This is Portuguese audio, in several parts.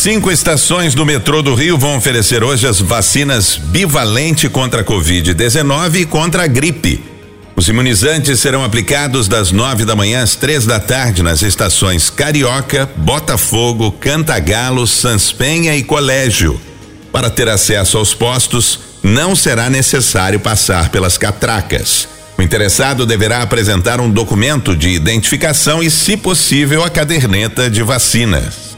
Cinco estações do metrô do Rio vão oferecer hoje as vacinas bivalente contra a Covid-19 e contra a gripe. Os imunizantes serão aplicados das nove da manhã às três da tarde nas estações Carioca, Botafogo, Cantagalo, Sanspenha e Colégio. Para ter acesso aos postos, não será necessário passar pelas catracas. O interessado deverá apresentar um documento de identificação e, se possível, a caderneta de vacinas.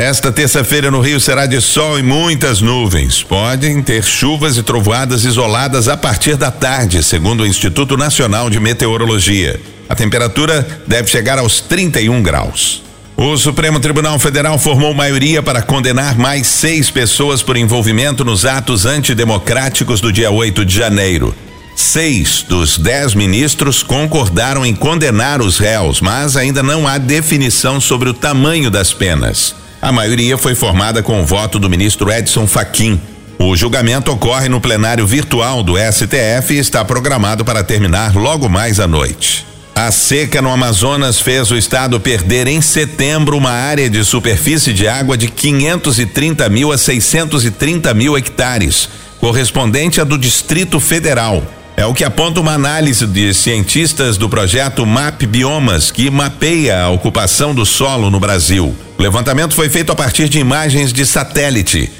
Esta terça-feira no Rio será de sol e muitas nuvens. Podem ter chuvas e trovoadas isoladas a partir da tarde, segundo o Instituto Nacional de Meteorologia. A temperatura deve chegar aos 31 graus. O Supremo Tribunal Federal formou maioria para condenar mais seis pessoas por envolvimento nos atos antidemocráticos do dia 8 de janeiro. Seis dos dez ministros concordaram em condenar os réus, mas ainda não há definição sobre o tamanho das penas. A maioria foi formada com o voto do ministro Edson Fachin. O julgamento ocorre no plenário virtual do STF e está programado para terminar logo mais à noite. A seca no Amazonas fez o estado perder em setembro uma área de superfície de água de 530 mil a 630 mil hectares, correspondente à do Distrito Federal. É o que aponta uma análise de cientistas do projeto MAP Biomas, que mapeia a ocupação do solo no Brasil. O levantamento foi feito a partir de imagens de satélite.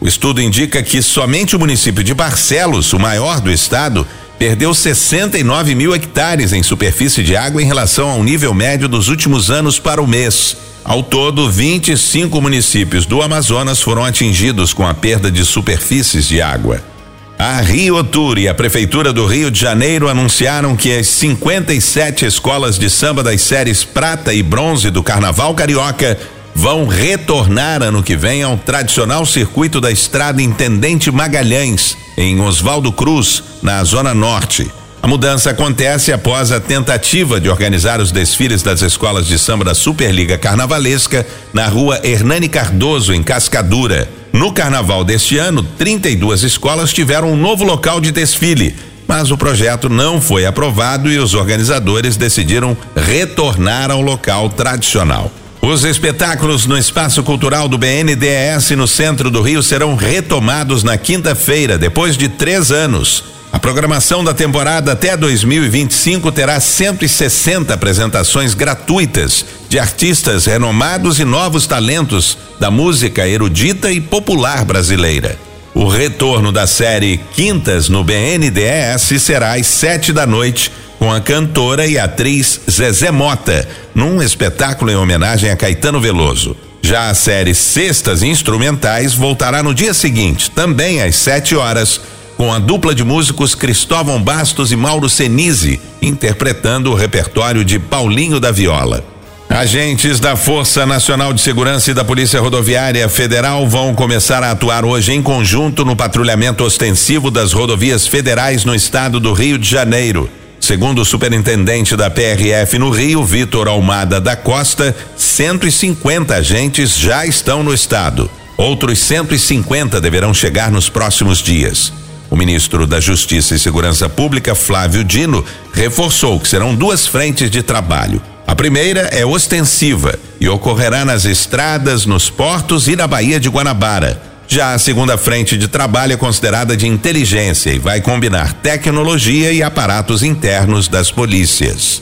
O estudo indica que somente o município de Barcelos, o maior do estado, perdeu 69 mil hectares em superfície de água em relação ao nível médio dos últimos anos para o mês. Ao todo, 25 municípios do Amazonas foram atingidos com a perda de superfícies de água. A Rio Tour e a Prefeitura do Rio de Janeiro anunciaram que as 57 escolas de samba das séries Prata e Bronze do Carnaval Carioca vão retornar ano que vem ao tradicional circuito da estrada Intendente Magalhães, em Oswaldo Cruz, na Zona Norte. A mudança acontece após a tentativa de organizar os desfiles das escolas de samba da Superliga Carnavalesca na rua Hernani Cardoso, em Cascadura. No carnaval deste ano, 32 escolas tiveram um novo local de desfile, mas o projeto não foi aprovado e os organizadores decidiram retornar ao local tradicional. Os espetáculos no Espaço Cultural do BNDES no centro do Rio serão retomados na quinta-feira, depois de três anos. A programação da temporada até 2025 terá 160 apresentações gratuitas de artistas renomados e novos talentos da música erudita e popular brasileira. O retorno da série Quintas no BNDES será às sete da noite com a cantora e atriz Zezé Mota, num espetáculo em homenagem a Caetano Veloso. Já a série Sextas Instrumentais voltará no dia seguinte, também às sete horas com a dupla de músicos Cristóvão Bastos e Mauro Senise, interpretando o repertório de Paulinho da Viola. Agentes da Força Nacional de Segurança e da Polícia Rodoviária Federal vão começar a atuar hoje em conjunto no patrulhamento ostensivo das rodovias federais no estado do Rio de Janeiro. Segundo o superintendente da PRF no Rio, Vitor Almada da Costa, 150 agentes já estão no estado. Outros 150 deverão chegar nos próximos dias. O ministro da Justiça e Segurança Pública, Flávio Dino, reforçou que serão duas frentes de trabalho. A primeira é ostensiva e ocorrerá nas estradas, nos portos e na Baía de Guanabara. Já a segunda frente de trabalho é considerada de inteligência e vai combinar tecnologia e aparatos internos das polícias.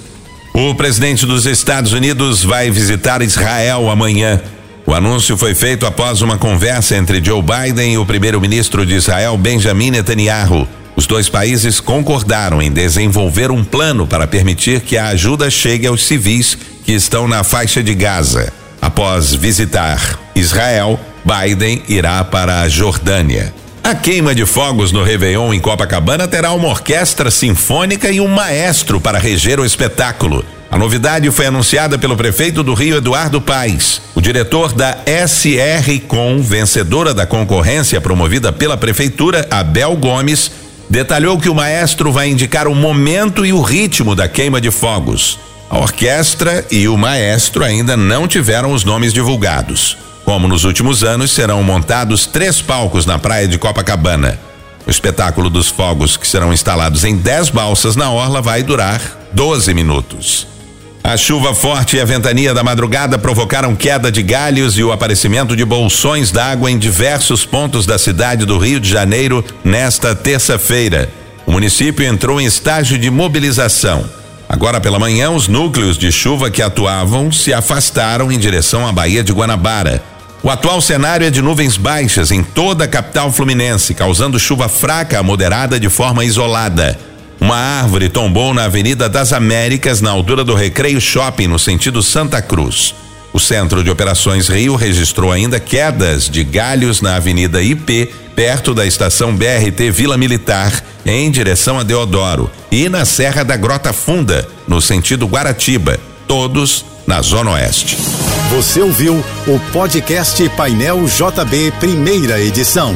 O presidente dos Estados Unidos vai visitar Israel amanhã. O anúncio foi feito após uma conversa entre Joe Biden e o primeiro-ministro de Israel, Benjamin Netanyahu. Os dois países concordaram em desenvolver um plano para permitir que a ajuda chegue aos civis que estão na faixa de Gaza. Após visitar Israel, Biden irá para a Jordânia. A queima de fogos no Réveillon em Copacabana terá uma orquestra sinfônica e um maestro para reger o espetáculo. A novidade foi anunciada pelo prefeito do Rio, Eduardo Paes. Diretor da SR Com, vencedora da concorrência promovida pela prefeitura, Abel Gomes, detalhou que o maestro vai indicar o momento e o ritmo da queima de fogos. A orquestra e o maestro ainda não tiveram os nomes divulgados. Como nos últimos anos, serão montados três palcos na praia de Copacabana. O espetáculo dos fogos, que serão instalados em 10 balsas na orla, vai durar 12 minutos. A chuva forte e a ventania da madrugada provocaram queda de galhos e o aparecimento de bolsões d'água em diversos pontos da cidade do Rio de Janeiro nesta terça-feira. O município entrou em estágio de mobilização. Agora pela manhã, os núcleos de chuva que atuavam se afastaram em direção à Baía de Guanabara. O atual cenário é de nuvens baixas em toda a capital fluminense, causando chuva fraca a moderada de forma isolada. Uma árvore tombou na Avenida das Américas, na altura do Recreio Shopping, no sentido Santa Cruz. O Centro de Operações Rio registrou ainda quedas de galhos na Avenida IP, perto da estação BRT Vila Militar, em direção a Deodoro, e na Serra da Grota Funda, no sentido Guaratiba, todos na Zona Oeste. Você ouviu o podcast Painel JB, primeira edição.